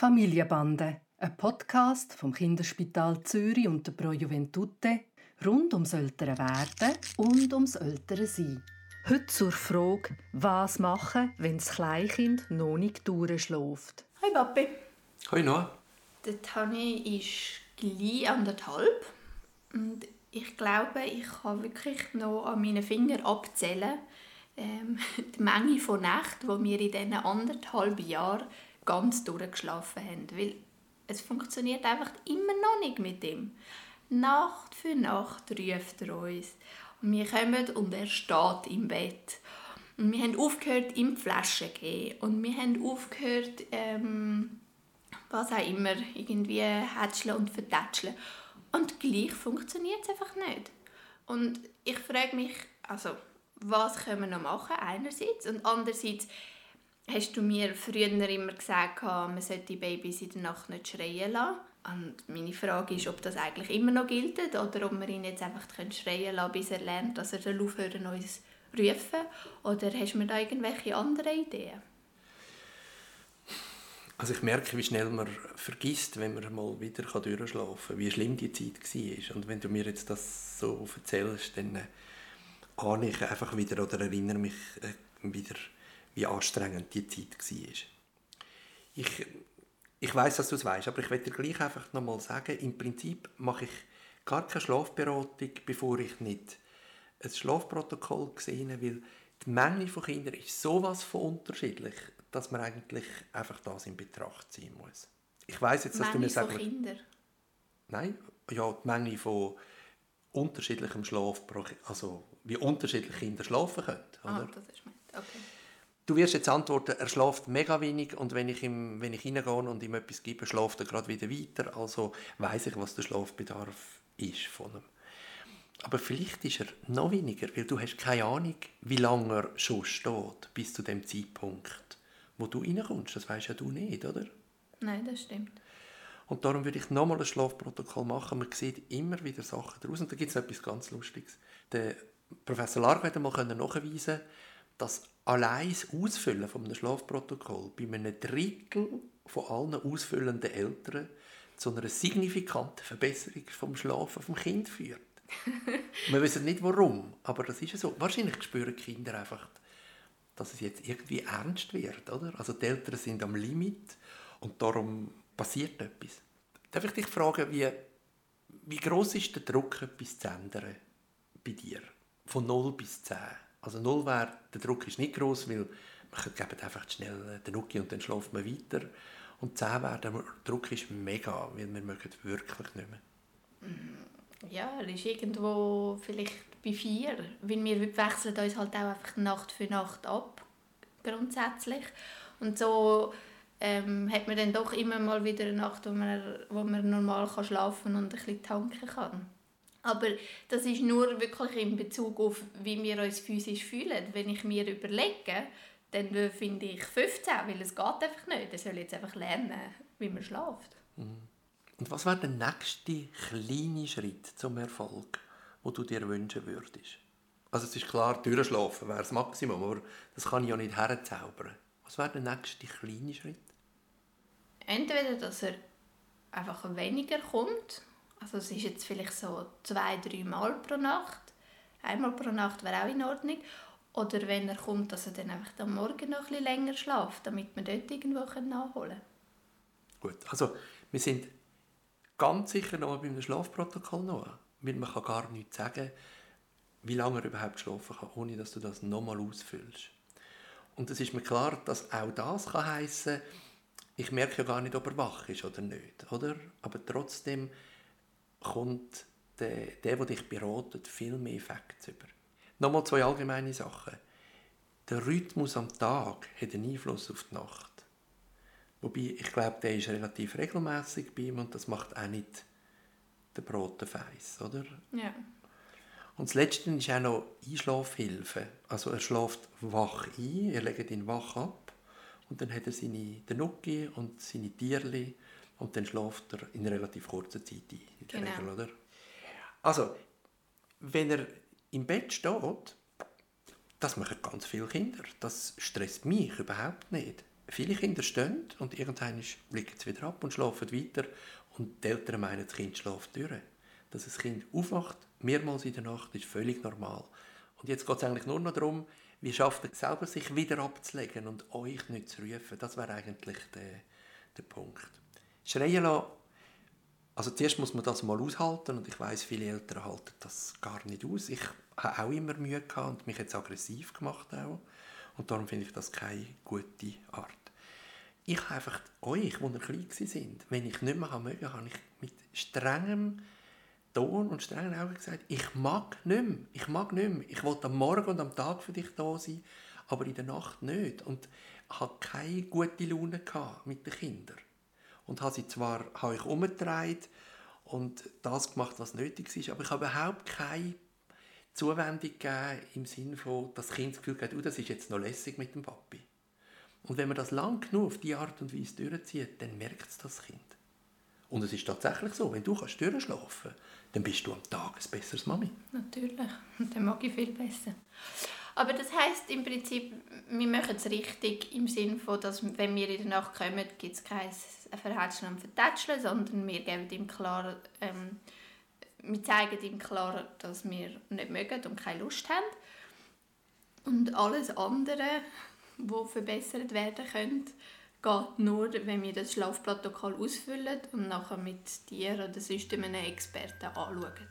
Familienbande, ein Podcast vom Kinderspital Zürich und der Pro Juventute rund ums ältere Werden und ums ältere Sein. Heute zur Frage, was machen, wenn das Kleinkind noch nicht durchschläft. Hi Papi. Hi Noah. Der Tani ist gleich anderthalb und ich glaube, ich kann wirklich noch an meinen Fingern abzählen, ähm, die Menge von Nächten, die wir in diesen anderthalb Jahren ganz durchgeschlafen haben. Weil es funktioniert einfach immer noch nicht mit ihm. Nacht für Nacht ruft er uns. Und wir kommen und er steht im Bett. Und wir haben aufgehört, ihm die Flasche zu geben. Und wir haben aufgehört, ähm, was auch immer, irgendwie hätscheln und vertätscheln. Und gleich funktioniert es einfach nicht. Und ich frage mich, also, was können wir noch machen, einerseits. Und andererseits, hast du mir früher immer gesagt, man sollte die Babys in der Nacht nicht schreien lassen. Und meine Frage ist, ob das eigentlich immer noch gilt oder ob wir ihn jetzt einfach schreien lassen bis er lernt, dass er dann aufhören uns rufen. Oder hast du da irgendwelche anderen Ideen? Also ich merke, wie schnell man vergisst, wenn man mal wieder durchschlafen kann, wie schlimm die Zeit war. Und wenn du mir jetzt das so erzählst, dann äh, ahne ich einfach wieder oder erinnere mich äh, wieder, wie anstrengend die Zeit war. Ich, ich weiß, dass du es weißt, aber ich werde dir gleich einfach nochmal sagen, im Prinzip mache ich gar keine Schlafberatung, bevor ich nicht ein Schlafprotokoll gesehen habe, weil die Menge von Kindern ist sowas von unterschiedlich, dass man eigentlich einfach das in Betracht ziehen muss. Ich weiß jetzt, dass Menge du mir sagst... von Kindern? Nein, ja, die Menge von unterschiedlichem Schlaf, also wie unterschiedliche Kinder schlafen können. Ah, oder? Ah, das ist okay. Du wirst jetzt antworten, er schläft mega wenig und wenn ich, ihm, wenn ich reingehe und ihm etwas gebe, schläft er gerade wieder weiter. Also weiß ich, was der Schlafbedarf ist von ihm. Aber vielleicht ist er noch weniger, weil du hast keine Ahnung, wie lange er schon steht, bis zu dem Zeitpunkt, wo du reinkommst. Das weißt ja du nicht, oder? Nein, das stimmt. Und darum würde ich nochmal ein Schlafprotokoll machen. Man sieht immer wieder Sachen daraus. Und da gibt es etwas ganz Lustiges. Der Professor Largo hat einmal nachweisen dass allein das Ausfüllen von einem Schlafprotokoll bei einem Drittel von allen ausfüllenden Eltern zu einer signifikanten Verbesserung vom Schlafen vom Kind führt. Wir wissen nicht warum, aber das ist so. Wahrscheinlich spüren Kinder einfach, dass es jetzt irgendwie ernst wird, oder? Also die Eltern sind am Limit und darum passiert etwas. Darf ich dich fragen, wie, wie groß ist der Druck, etwas zu ändern bei dir? Von 0 bis 10. Also 0 wäre, der Druck ist nicht groß, weil man gibt einfach schnell den Nuki und dann schläft man weiter. Und 10 wäre, der Druck ist mega, weil wir mögen wirklich nicht mehr. Ja, er ist irgendwo vielleicht bei 4, weil wir wechseln uns halt auch einfach Nacht für Nacht ab, grundsätzlich. Und so ähm, hat man dann doch immer mal wieder eine Nacht, wo man, wo man normal kann schlafen und ein bisschen tanken kann. Aber das ist nur wirklich in Bezug auf, wie wir uns physisch fühlen. Wenn ich mir überlege, dann finde ich 15, weil es geht einfach nicht. Er soll jetzt einfach lernen, wie man schläft. Mhm. Und was wäre der nächste kleine Schritt zum Erfolg, wo du dir wünschen würdest? Also es ist klar, durchschlafen wäre das Maximum, aber das kann ich ja nicht herzaubern. Was wäre der nächste kleine Schritt? Entweder, dass er einfach weniger kommt. Also es ist jetzt vielleicht so zwei, drei Mal pro Nacht. Einmal pro Nacht wäre auch in Ordnung. Oder wenn er kommt, dass er dann einfach am Morgen noch ein bisschen länger schläft, damit wir dort irgendwo nachholen können. Gut, also wir sind ganz sicher noch bei einem Schlafprotokoll noch. Weil man kann gar nicht sagen, wie lange er überhaupt schlafen kann, ohne dass du das nochmal ausfüllst. Und es ist mir klar, dass auch das kann heissen, ich merke ja gar nicht, ob er wach ist oder nicht, oder? Aber trotzdem kommt der, der, der dich beratet, viel mehr Effekte über. Nochmal zwei allgemeine Sachen. Der Rhythmus am Tag hat einen Einfluss auf die Nacht. Wobei, ich glaube, der ist relativ regelmäßig bei ihm und das macht auch nicht der Brotenfeiss, oder? Ja. Und das Letzte ist auch noch Einschlafhilfe. Also er schläft wach ein, er legt ihn wach ab und dann hat er seine Nuki und seine Tierli und dann schläft er in relativ kurzer Zeit ein, in der genau. Regel, oder? Also, wenn er im Bett steht, das machen ganz viele Kinder. Das stresst mich überhaupt nicht. viele Kinder stehen und irgendwann blicken sie wieder ab und schlafen weiter und die Eltern meinen, das Kind schläft durch. Dass das Kind aufwacht, mehrmals in der Nacht, ist völlig normal. Und jetzt geht es eigentlich nur noch darum, wie schafft er selber, sich wieder abzulegen und euch nicht zu rufen. Das wäre eigentlich der, der Punkt. Schreien lassen, also zuerst muss man das mal aushalten und ich weiß, viele Eltern halten das gar nicht aus. Ich habe auch immer Mühe gehabt und mich jetzt aggressiv gemacht auch. Und darum finde ich das keine gute Art. Ich habe einfach euch, die ihr klein sind, wenn ich nicht mehr mögen, habe ich mit strengem Ton und strengen Augen gesagt, ich mag nicht mehr, ich mag nicht mehr. Ich wollte am Morgen und am Tag für dich da sein, aber in der Nacht nicht. Und hatte keine gute Laune mit den Kindern. Und habe sie zwar habe ich umgedreht und das gemacht, was nötig ist, aber ich habe überhaupt keine Zuwendung gegeben im Sinne von, dass das Kind das Gefühl hat, oh, das ist jetzt noch lässig mit dem Papi. Und wenn man das lang genug auf diese Art und Weise durchzieht, dann merkt es das Kind. Und es ist tatsächlich so, wenn du kannst durchschlafen dann bist du am Tag ein besseres Mami. Natürlich, dann mag ich viel besser. Aber das heißt im Prinzip, wir machen es richtig im Sinne von, dass wenn wir in der Nacht kommen, gibt es kein Verhätscheln und Vertätscheln, sondern wir geben ihm klar, ähm, wir zeigen ihm klar, dass wir nicht mögen und keine Lust haben. Und alles andere, was verbessert werden könnte, geht nur, wenn wir das Schlafprotokoll ausfüllen und nachher mit dir oder sonst einem Experten anschauen.